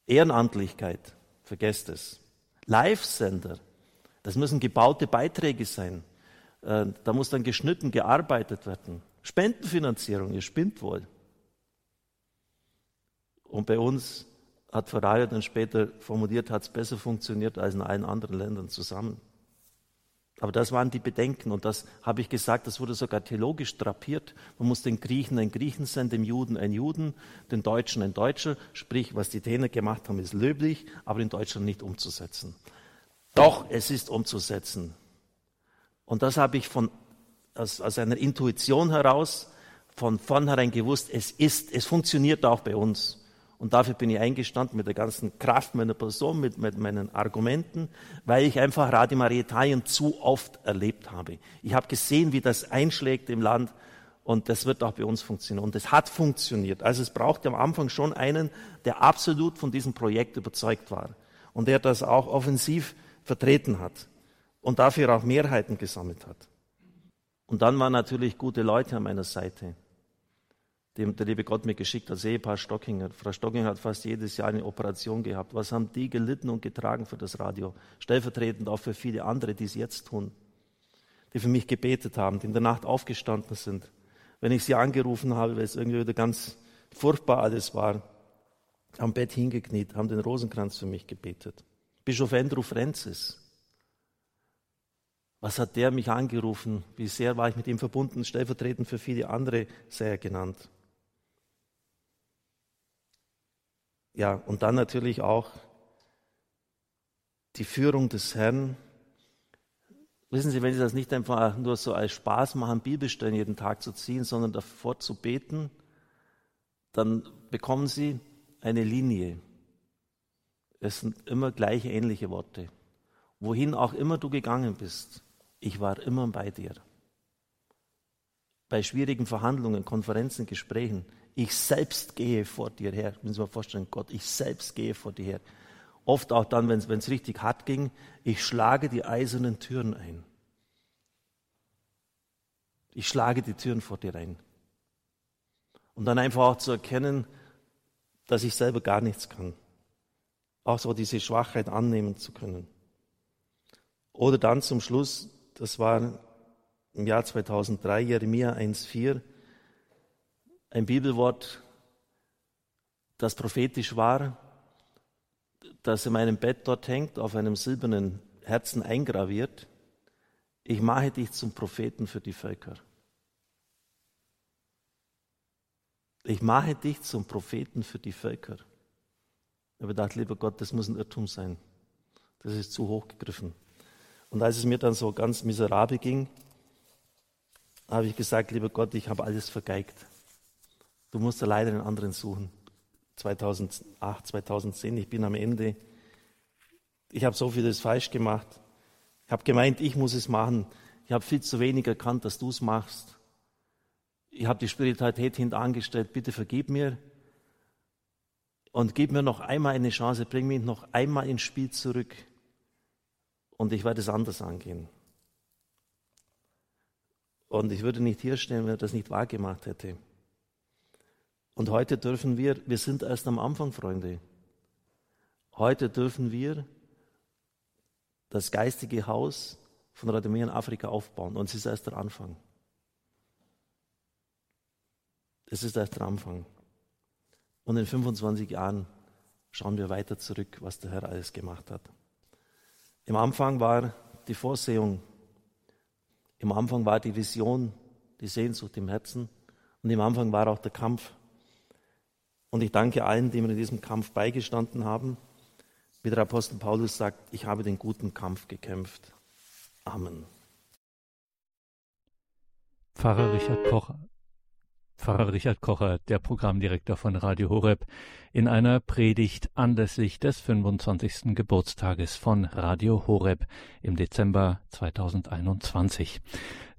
Ehrenamtlichkeit, vergesst es. Live-Sender, das müssen gebaute Beiträge sein. Äh, da muss dann geschnitten, gearbeitet werden. Spendenfinanzierung, ihr spinnt wohl. Und bei uns hat Ferrari dann später formuliert, hat es besser funktioniert als in allen anderen Ländern zusammen. Aber das waren die Bedenken und das habe ich gesagt, das wurde sogar theologisch drapiert. Man muss den Griechen ein Griechen sein, dem Juden ein Juden, den Deutschen ein Deutscher. Sprich, was die Täner gemacht haben, ist löblich, aber in Deutschland nicht umzusetzen. Doch, es ist umzusetzen. Und das habe ich von, aus, aus einer Intuition heraus von vornherein gewusst, es ist, es funktioniert auch bei uns. Und dafür bin ich eingestanden mit der ganzen Kraft meiner Person, mit, mit meinen Argumenten, weil ich einfach Radio Maria Italien zu oft erlebt habe. Ich habe gesehen, wie das einschlägt im Land und das wird auch bei uns funktionieren. Und es hat funktioniert. Also es brauchte am Anfang schon einen, der absolut von diesem Projekt überzeugt war und der das auch offensiv vertreten hat und dafür auch Mehrheiten gesammelt hat. Und dann waren natürlich gute Leute an meiner Seite dem der liebe Gott mir geschickt als Ehepaar Stockinger. Frau Stockinger hat fast jedes Jahr eine Operation gehabt. Was haben die gelitten und getragen für das Radio? Stellvertretend auch für viele andere, die es jetzt tun, die für mich gebetet haben, die in der Nacht aufgestanden sind. Wenn ich sie angerufen habe, weil es irgendwie wieder ganz furchtbar alles war, am Bett hingekniet, haben den Rosenkranz für mich gebetet. Bischof Andrew Francis. Was hat der mich angerufen? Wie sehr war ich mit ihm verbunden? Stellvertretend für viele andere sei er genannt. Ja, und dann natürlich auch die Führung des Herrn. Wissen Sie, wenn Sie das nicht einfach nur so als Spaß machen, Bibelstellen jeden Tag zu ziehen, sondern davor zu beten, dann bekommen Sie eine Linie. Es sind immer gleiche ähnliche Worte. Wohin auch immer du gegangen bist, ich war immer bei dir. Bei schwierigen Verhandlungen, Konferenzen, Gesprächen, ich selbst gehe vor dir her. Müssen Sie mal vorstellen, Gott, ich selbst gehe vor dir her. Oft auch dann, wenn es richtig hart ging, ich schlage die eisernen Türen ein. Ich schlage die Türen vor dir ein. Und dann einfach auch zu erkennen, dass ich selber gar nichts kann. Auch so diese Schwachheit annehmen zu können. Oder dann zum Schluss, das war im Jahr 2003, Jeremia 1,4, ein Bibelwort, das prophetisch war, das in meinem Bett dort hängt, auf einem silbernen Herzen eingraviert. Ich mache dich zum Propheten für die Völker. Ich mache dich zum Propheten für die Völker. Ich habe gedacht, lieber Gott, das muss ein Irrtum sein. Das ist zu hoch gegriffen. Und als es mir dann so ganz miserabel ging, habe ich gesagt, lieber Gott, ich habe alles vergeigt. Du musst da leider einen anderen suchen. 2008, 2010, ich bin am Ende. Ich habe so vieles falsch gemacht. Ich habe gemeint, ich muss es machen. Ich habe viel zu wenig erkannt, dass du es machst. ich habe die Spiritualität hintangestellt, bitte vergib mir und gib mir noch einmal eine Chance, bring mich noch einmal ins Spiel zurück und ich werde es anders angehen. Und ich würde nicht hier stehen, wenn er das nicht wahrgemacht hätte. Und heute dürfen wir, wir sind erst am Anfang, Freunde. Heute dürfen wir das geistige Haus von Radomir in Afrika aufbauen. Und es ist erst der Anfang. Es ist erst der Anfang. Und in 25 Jahren schauen wir weiter zurück, was der Herr alles gemacht hat. Im Anfang war die Vorsehung, im Anfang war die Vision, die Sehnsucht im Herzen und im Anfang war auch der Kampf. Und ich danke allen, die mir in diesem Kampf beigestanden haben. Wie der Apostel Paulus sagt, ich habe den guten Kampf gekämpft. Amen. Pfarrer Richard Koch Pfarrer Richard Kocher, der Programmdirektor von Radio Horeb, in einer Predigt anlässlich des 25. Geburtstages von Radio Horeb im Dezember 2021.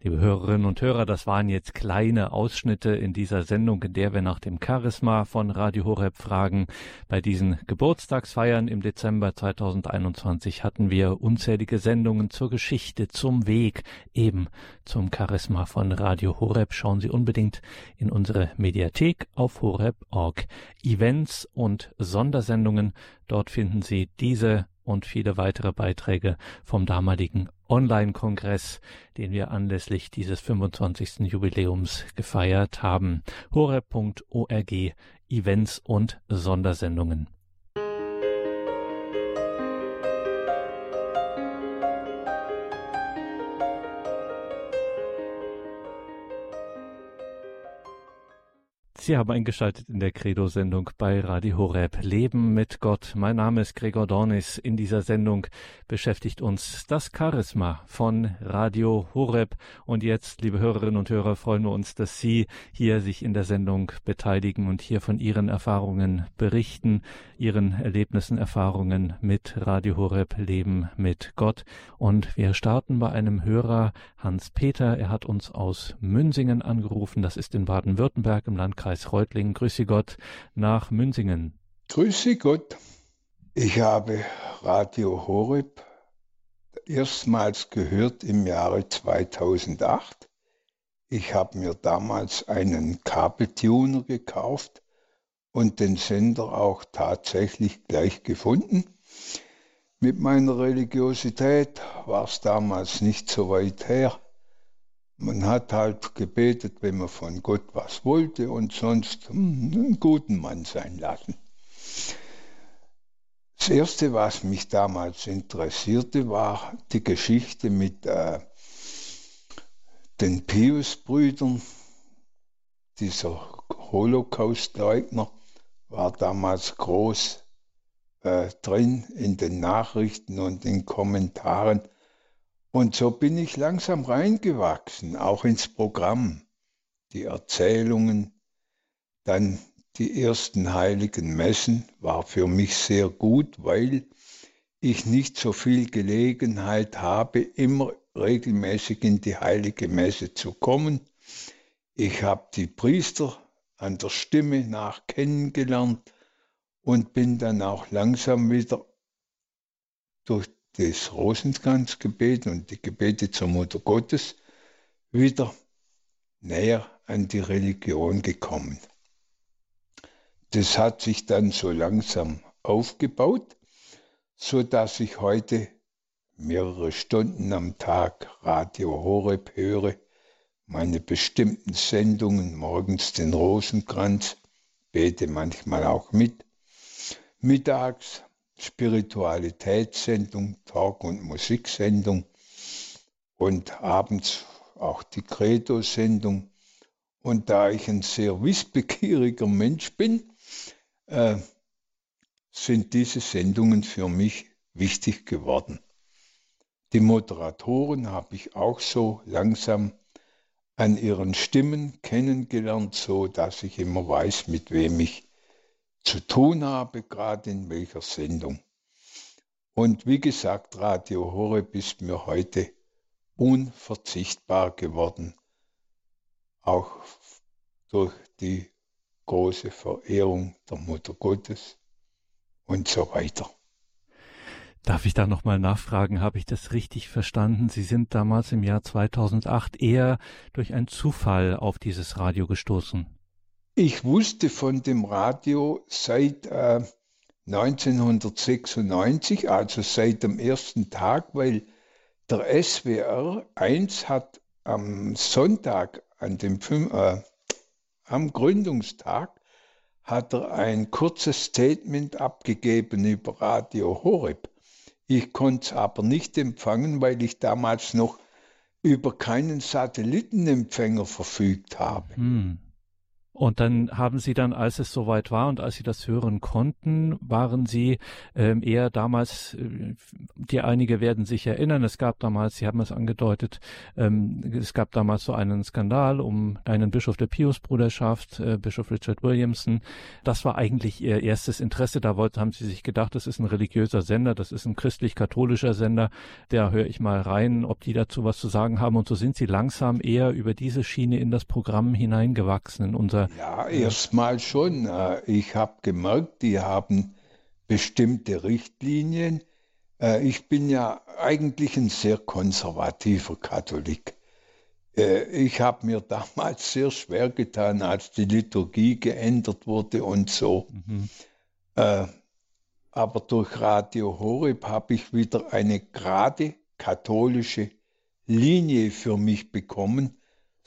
Liebe Hörerinnen und Hörer, das waren jetzt kleine Ausschnitte in dieser Sendung, in der wir nach dem Charisma von Radio Horeb fragen. Bei diesen Geburtstagsfeiern im Dezember 2021 hatten wir unzählige Sendungen zur Geschichte, zum Weg, eben zum Charisma von Radio Horeb. Schauen Sie unbedingt in unsere Mediathek auf horeb.org. Events und Sondersendungen, dort finden Sie diese und viele weitere Beiträge vom damaligen Online-Kongress, den wir anlässlich dieses 25. Jubiläums gefeiert haben. horeb.org Events und Sondersendungen. Sie haben eingeschaltet in der Credo-Sendung bei Radio Horeb. Leben mit Gott. Mein Name ist Gregor Dornis. In dieser Sendung beschäftigt uns das Charisma von Radio Horeb. Und jetzt, liebe Hörerinnen und Hörer, freuen wir uns, dass Sie hier sich in der Sendung beteiligen und hier von Ihren Erfahrungen berichten, Ihren Erlebnissen, Erfahrungen mit Radio Horeb. Leben mit Gott. Und wir starten bei einem Hörer, Hans Peter. Er hat uns aus Münsingen angerufen. Das ist in Baden-Württemberg im Landkreis Landkreis Reutlingen. Grüße Gott nach Münsingen. Grüße Gott. Ich habe Radio Horeb erstmals gehört im Jahre 2008. Ich habe mir damals einen Kabeltuner gekauft und den Sender auch tatsächlich gleich gefunden. Mit meiner Religiosität war es damals nicht so weit her. Man hat halt gebetet, wenn man von Gott was wollte und sonst hm, einen guten Mann sein lassen. Das Erste, was mich damals interessierte, war die Geschichte mit äh, den Pius-Brüdern. Dieser Holocaust-Leugner war damals groß äh, drin in den Nachrichten und in Kommentaren. Und so bin ich langsam reingewachsen, auch ins Programm. Die Erzählungen, dann die ersten heiligen Messen war für mich sehr gut, weil ich nicht so viel Gelegenheit habe, immer regelmäßig in die heilige Messe zu kommen. Ich habe die Priester an der Stimme nach kennengelernt und bin dann auch langsam wieder durch das Rosenkranzgebet und die Gebete zur Mutter Gottes wieder näher an die Religion gekommen. Das hat sich dann so langsam aufgebaut, so dass ich heute mehrere Stunden am Tag Radio Horeb höre, meine bestimmten Sendungen, morgens den Rosenkranz, bete manchmal auch mit, mittags Spiritualitätssendung, Talk- und Musiksendung und abends auch die Credo-Sendung. Und da ich ein sehr wissbegieriger Mensch bin, äh, sind diese Sendungen für mich wichtig geworden. Die Moderatoren habe ich auch so langsam an ihren Stimmen kennengelernt, so dass ich immer weiß, mit wem ich zu tun habe, gerade in welcher Sendung. Und wie gesagt, Radio Horeb ist mir heute unverzichtbar geworden, auch durch die große Verehrung der Mutter Gottes und so weiter. Darf ich da nochmal nachfragen, habe ich das richtig verstanden? Sie sind damals im Jahr 2008 eher durch einen Zufall auf dieses Radio gestoßen. Ich wusste von dem Radio seit äh, 1996, also seit dem ersten Tag, weil der SWR 1 hat am Sonntag, an dem, äh, am Gründungstag, hat er ein kurzes Statement abgegeben über Radio Horeb. Ich konnte es aber nicht empfangen, weil ich damals noch über keinen Satellitenempfänger verfügt habe. Hm. Und dann haben Sie dann, als es soweit war und als Sie das hören konnten, waren Sie ähm, eher damals, äh, die einige werden sich erinnern, es gab damals, Sie haben es angedeutet, ähm, es gab damals so einen Skandal um einen Bischof der Pius-Bruderschaft, äh, Bischof Richard Williamson. Das war eigentlich Ihr erstes Interesse. Da wollte, haben Sie sich gedacht, das ist ein religiöser Sender, das ist ein christlich-katholischer Sender, da höre ich mal rein, ob die dazu was zu sagen haben. Und so sind Sie langsam eher über diese Schiene in das Programm hineingewachsen, in unser ja, erstmal schon. Äh, ich habe gemerkt, die haben bestimmte Richtlinien. Äh, ich bin ja eigentlich ein sehr konservativer Katholik. Äh, ich habe mir (laughs) damals sehr schwer getan, als die Liturgie geändert wurde und so. Mhm. Aber durch Radio Horeb habe ich wieder eine gerade katholische Linie für mich bekommen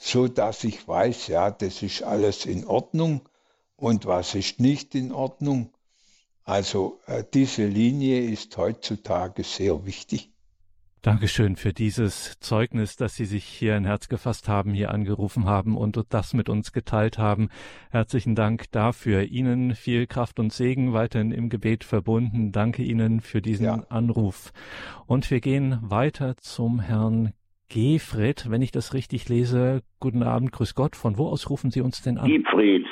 so dass ich weiß, ja, das ist alles in Ordnung und was ist nicht in Ordnung. Also äh, diese Linie ist heutzutage sehr wichtig. Dankeschön für dieses Zeugnis, dass Sie sich hier ein Herz gefasst haben, hier angerufen haben und das mit uns geteilt haben. Herzlichen Dank dafür. Ihnen viel Kraft und Segen weiterhin im Gebet verbunden. Danke Ihnen für diesen ja. Anruf. Und wir gehen weiter zum Herrn Gefred, wenn ich das richtig lese. Guten Abend, grüß Gott. Von wo aus rufen Sie uns denn an? Siegfried.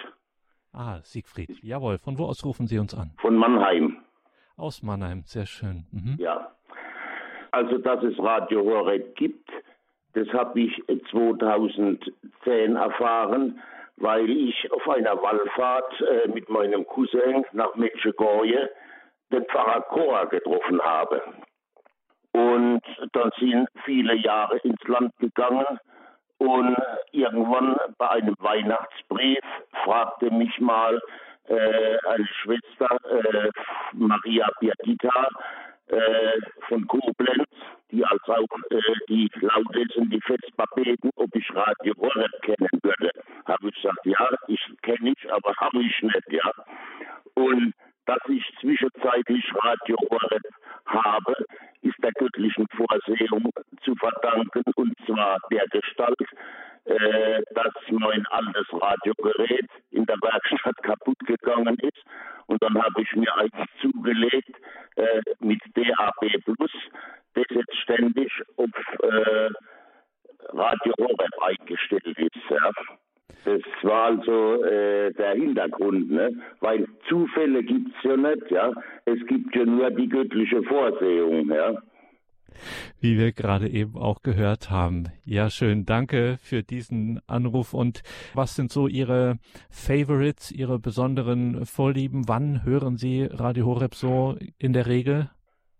Ah, Siegfried. Jawohl. Von wo aus rufen Sie uns an? Von Mannheim. Aus Mannheim, sehr schön. Mhm. Ja. Also, dass es Radio Horeb gibt, das habe ich 2010 erfahren, weil ich auf einer Wallfahrt äh, mit meinem Cousin nach Medjugorje den Pfarrer Kora getroffen habe. Und dann sind viele Jahre ins Land gegangen. Und irgendwann bei einem Weihnachtsbrief fragte mich mal äh, eine Schwester, äh, Maria Birgitta äh, von Koblenz, die als auch äh, die Laudessen, die Festpapeten, ob ich Radio Horeb kennen würde. Habe ich gesagt, ja, ich kenne ich, aber habe ich nicht, ja. Und dass ich zwischenzeitlich Radio Horeb habe, ist der göttlichen Vorsehung zu verdanken, und zwar der Gestalt, äh, dass mein altes Radiogerät in der Werkstatt kaputt gegangen ist. Und dann habe ich mir eins zugelegt äh, mit DAB Plus, das jetzt ständig auf äh, Radio Horeb eingestellt ist. Ja. Das war also äh, der Hintergrund, ne? weil Zufälle gibt es ja nicht, ja. Es gibt ja nur die göttliche Vorsehung, ja. Wie wir gerade eben auch gehört haben. Ja, schön. Danke für diesen Anruf. Und was sind so Ihre Favorites, Ihre besonderen Vorlieben? Wann hören Sie Radio Horeb so in der Regel?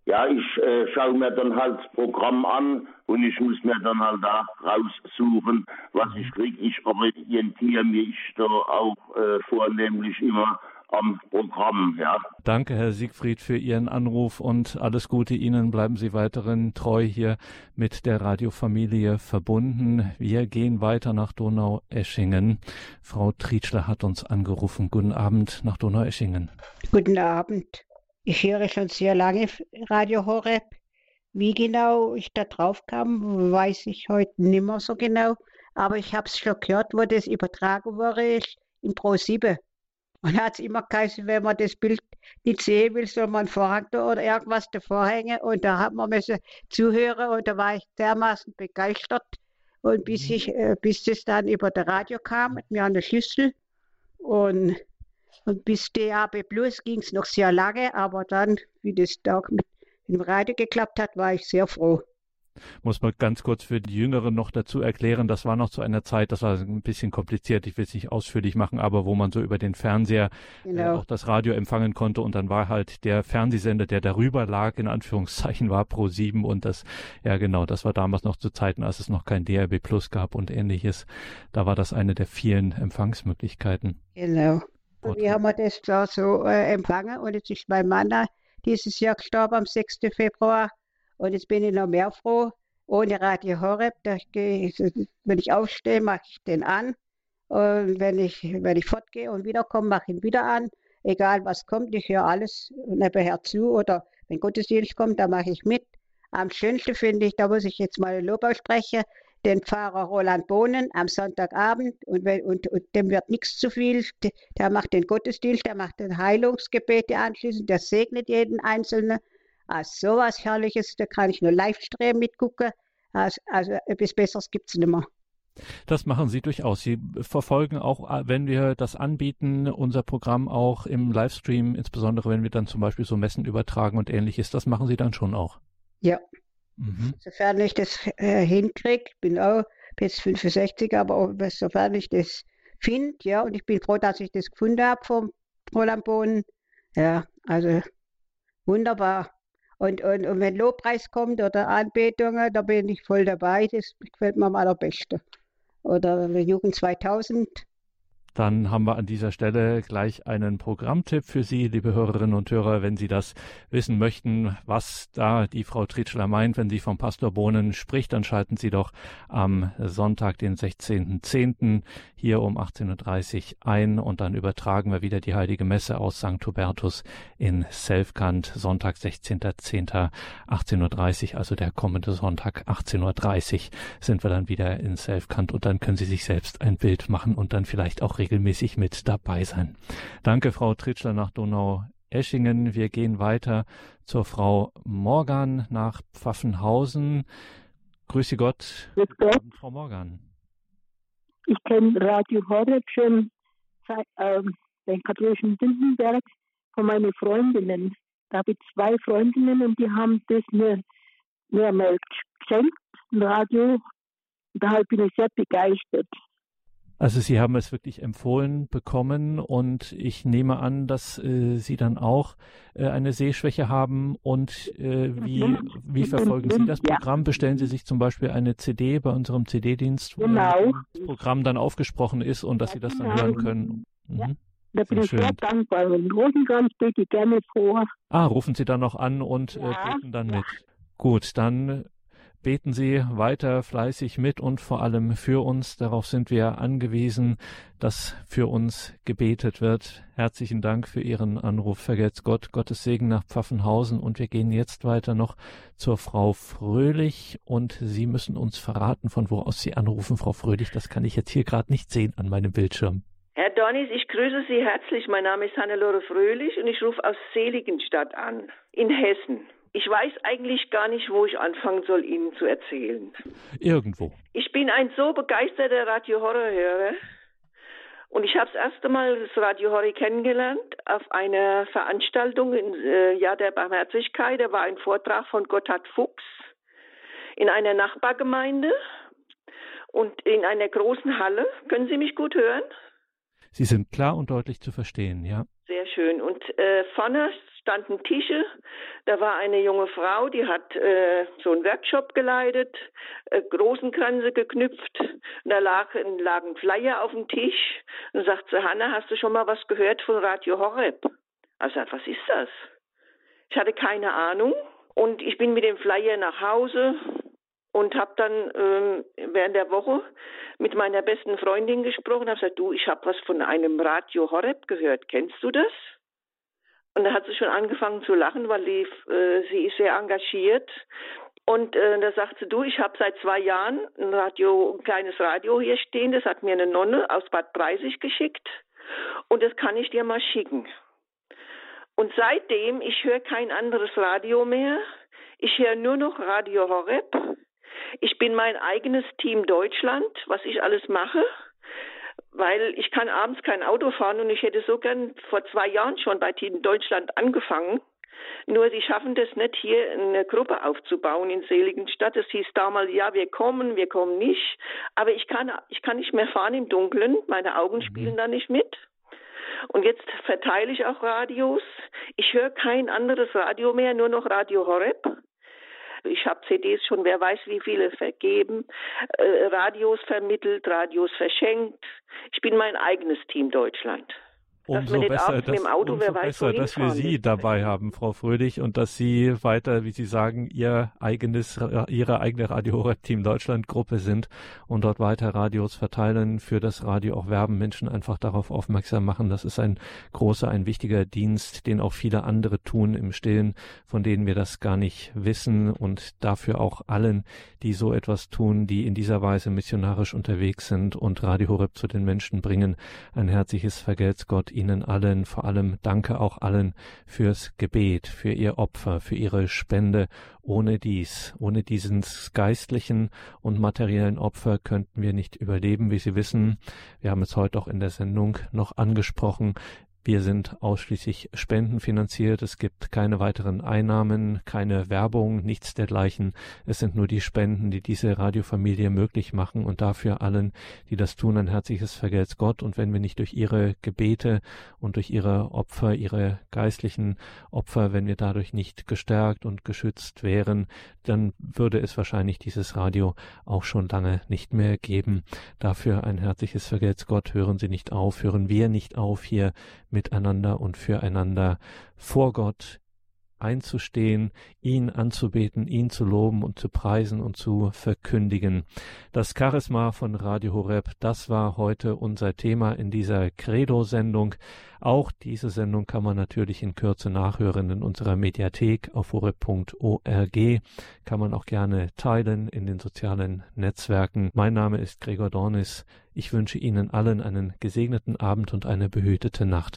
Ja, ich äh, schaue mir dann halt das Programm an und ich muss mir dann halt da raussuchen, was ich kriege. Ich orientiere mich da auch äh, vornehmlich immer am Programm, ja. Danke, Herr Siegfried, für Ihren Anruf und alles Gute Ihnen. Bleiben Sie weiterhin treu hier mit der Radiofamilie verbunden. Wir gehen weiter nach Donaueschingen. Frau Trietschler hat uns angerufen. Guten Abend nach Donaueschingen. Guten Abend. Ich höre schon sehr lange Radio Horeb. Wie genau ich da drauf kam, weiß ich heute nicht mehr so genau. Aber ich habe es schon gehört, wo das übertragen wurde in Pro 7. Und hat es immer geheißen, wenn man das Bild nicht sehen will, soll man einen Vorhang da oder irgendwas davor hängen. Und da hat man müssen zuhören und da war ich dermaßen begeistert. Und bis, mhm. ich, äh, bis das dann über das Radio kam, mit mir an der Schlüssel. Und und bis DAB Plus ging es noch sehr lange, aber dann, wie das da mit dem Radio geklappt hat, war ich sehr froh. Muss man ganz kurz für die Jüngeren noch dazu erklären, das war noch zu einer Zeit, das war ein bisschen kompliziert, ich will es nicht ausführlich machen, aber wo man so über den Fernseher äh, genau. äh, auch das Radio empfangen konnte und dann war halt der Fernsehsender, der darüber lag, in Anführungszeichen, war Pro 7 und das, ja genau, das war damals noch zu Zeiten, als es noch kein DRB Plus gab und ähnliches. Da war das eine der vielen Empfangsmöglichkeiten. Genau. Und wir haben das da so äh, empfangen und jetzt ist mein Mann dieses Jahr gestorben am 6. Februar und jetzt bin ich noch mehr froh, ohne Radio Horeb, da gehe, wenn ich aufstehe, mache ich den an. Und wenn ich, wenn ich fortgehe und wiederkomme, mache ich ihn wieder an. Egal was kommt, ich höre alles nebenher zu. Oder wenn Gottesdienst kommt, dann mache ich mit. Am schönsten finde ich, da muss ich jetzt mal Lob aussprechen, den Pfarrer Roland Bohnen am Sonntagabend und, und, und dem wird nichts zu viel. Der macht den Gottesdienst, der macht den Heilungsgebete anschließend, der segnet jeden Einzelnen. Also sowas Herrliches, da kann ich nur Livestream mitgucken. Also, also etwas Besseres gibt es nicht mehr. Das machen Sie durchaus. Sie verfolgen auch, äh, wenn wir das anbieten, unser Programm auch im Livestream, insbesondere wenn wir dann zum Beispiel so Messen übertragen und ähnliches. Das machen Sie dann schon auch. Ja. Mhm. Sofern ich das äh, hinkriege, bin auch bis 65, aber auch, sofern ich das finde, ja, und ich bin froh, dass ich das gefunden habe vom Roland Bohnen. Ja, also wunderbar. Und, und, und wenn Lobpreis kommt oder Anbetungen, da bin ich voll dabei. Das gefällt mir am allerbesten. Oder Jugend 2000, dann haben wir an dieser Stelle gleich einen Programmtipp für Sie, liebe Hörerinnen und Hörer, wenn Sie das wissen möchten, was da die Frau Tritschler meint, wenn sie vom Pastor Bohnen spricht, dann schalten Sie doch am Sonntag, den 16.10. hier um 18.30 Uhr ein und dann übertragen wir wieder die Heilige Messe aus St. Hubertus in Selfkant, Sonntag, 16.10. 18.30 Uhr, also der kommende Sonntag, 18.30 Uhr sind wir dann wieder in Selfkant und dann können Sie sich selbst ein Bild machen und dann vielleicht auch regelmäßig mit dabei sein. Danke, Frau Tritschler nach Donau-Eschingen. Wir gehen weiter zur Frau Morgan nach Pfaffenhausen. Grüße Gott. Grüß Gott. Frau Morgan. Ich kenne Radio Horeb schon seit äh, den katholischen Lindenberg von meinen Freundinnen. Da habe ich zwei Freundinnen und die haben das mir mehrmals geschenkt, Radio. Da bin ich sehr begeistert. Also Sie haben es wirklich empfohlen bekommen und ich nehme an, dass äh, Sie dann auch äh, eine Sehschwäche haben und äh, wie, wie verfolgen Sie das Programm? Bestellen Sie sich zum Beispiel eine CD bei unserem CD-Dienst, wo genau. das Programm dann aufgesprochen ist und dass Sie das dann hören können? Mhm. Ja. Da bin ich sehr dankbar. Wenn Rosenkranz bete ich gerne vor. Ah, rufen Sie dann noch an und äh, ja, beten dann mit. Gut, dann Beten Sie weiter fleißig mit und vor allem für uns. Darauf sind wir angewiesen, dass für uns gebetet wird. Herzlichen Dank für Ihren Anruf. Vergelt's Gott. Gottes Segen nach Pfaffenhausen. Und wir gehen jetzt weiter noch zur Frau Fröhlich. Und Sie müssen uns verraten, von wo aus Sie anrufen, Frau Fröhlich. Das kann ich jetzt hier gerade nicht sehen an meinem Bildschirm. Herr Donis, ich grüße Sie herzlich. Mein Name ist Hannelore Fröhlich und ich rufe aus Seligenstadt an, in Hessen. Ich weiß eigentlich gar nicht, wo ich anfangen soll, Ihnen zu erzählen. Irgendwo. Ich bin ein so begeisterter Radio Horror-Hörer. Und ich habe das erste Mal das Radio Horror kennengelernt auf einer Veranstaltung im äh, Jahr der Barmherzigkeit. Da war ein Vortrag von Gotthard Fuchs in einer Nachbargemeinde und in einer großen Halle. Können Sie mich gut hören? Sie sind klar und deutlich zu verstehen, ja. Sehr schön. Und äh, vorne standen Tische. Da war eine junge Frau, die hat äh, so einen Workshop geleitet, äh, Rosenkränze geknüpft. Da lag, lag ein Flyer auf dem Tisch. Und sagte Hanna, hast du schon mal was gehört von Radio Horeb? Also was ist das? Ich hatte keine Ahnung. Und ich bin mit dem Flyer nach Hause und habe dann ähm, während der Woche mit meiner besten Freundin gesprochen. Habe gesagt, du, ich habe was von einem Radio Horeb gehört. Kennst du das? Und da hat sie schon angefangen zu lachen, weil die, äh, sie ist sehr engagiert. Und äh, da sagte sie, du, ich habe seit zwei Jahren ein Radio, ein kleines Radio hier stehen. Das hat mir eine Nonne aus Bad Breisig geschickt. Und das kann ich dir mal schicken. Und seitdem, ich höre kein anderes Radio mehr. Ich höre nur noch Radio Horeb. Ich bin mein eigenes Team Deutschland, was ich alles mache weil ich kann abends kein Auto fahren und ich hätte so gern vor zwei Jahren schon bei Team Deutschland angefangen. Nur sie schaffen das nicht, hier eine Gruppe aufzubauen in Seligenstadt. Es hieß damals, ja, wir kommen, wir kommen nicht. Aber ich kann, ich kann nicht mehr fahren im Dunkeln. Meine Augen mhm. spielen da nicht mit. Und jetzt verteile ich auch Radios. Ich höre kein anderes Radio mehr, nur noch Radio Horeb. Ich habe CDs schon, wer weiß wie viele vergeben, äh, Radios vermittelt, Radios verschenkt. Ich bin mein eigenes Team Deutschland umso besser, dass, umso besser, dass wir Sie dabei haben, Frau Fröhlich, und dass Sie weiter, wie Sie sagen, Ihr eigenes, Ihre eigene Radio Horeb Team Deutschland Gruppe sind und dort weiter Radios verteilen, für das Radio auch werben, Menschen einfach darauf aufmerksam machen. Das ist ein großer, ein wichtiger Dienst, den auch viele andere tun im Stillen, von denen wir das gar nicht wissen. Und dafür auch allen, die so etwas tun, die in dieser Weise missionarisch unterwegs sind und Radio Horeb zu den Menschen bringen, ein herzliches Vergelt's Gott Ihnen allen, vor allem danke auch allen fürs Gebet, für Ihr Opfer, für Ihre Spende. Ohne dies, ohne diesen geistlichen und materiellen Opfer könnten wir nicht überleben, wie Sie wissen. Wir haben es heute auch in der Sendung noch angesprochen. Wir sind ausschließlich spendenfinanziert. Es gibt keine weiteren Einnahmen, keine Werbung, nichts dergleichen. Es sind nur die Spenden, die diese Radiofamilie möglich machen und dafür allen, die das tun, ein herzliches Vergelt's Gott. Und wenn wir nicht durch ihre Gebete und durch ihre Opfer, ihre geistlichen Opfer, wenn wir dadurch nicht gestärkt und geschützt wären, dann würde es wahrscheinlich dieses Radio auch schon lange nicht mehr geben. Dafür ein herzliches Vergelt's Gott. Hören Sie nicht auf, hören wir nicht auf hier miteinander und füreinander vor Gott einzustehen, ihn anzubeten, ihn zu loben und zu preisen und zu verkündigen. Das Charisma von Radio Horeb, das war heute unser Thema in dieser Credo-Sendung. Auch diese Sendung kann man natürlich in Kürze nachhören in unserer Mediathek auf horeb.org. Kann man auch gerne teilen in den sozialen Netzwerken. Mein Name ist Gregor Dornis. Ich wünsche Ihnen allen einen gesegneten Abend und eine behütete Nacht.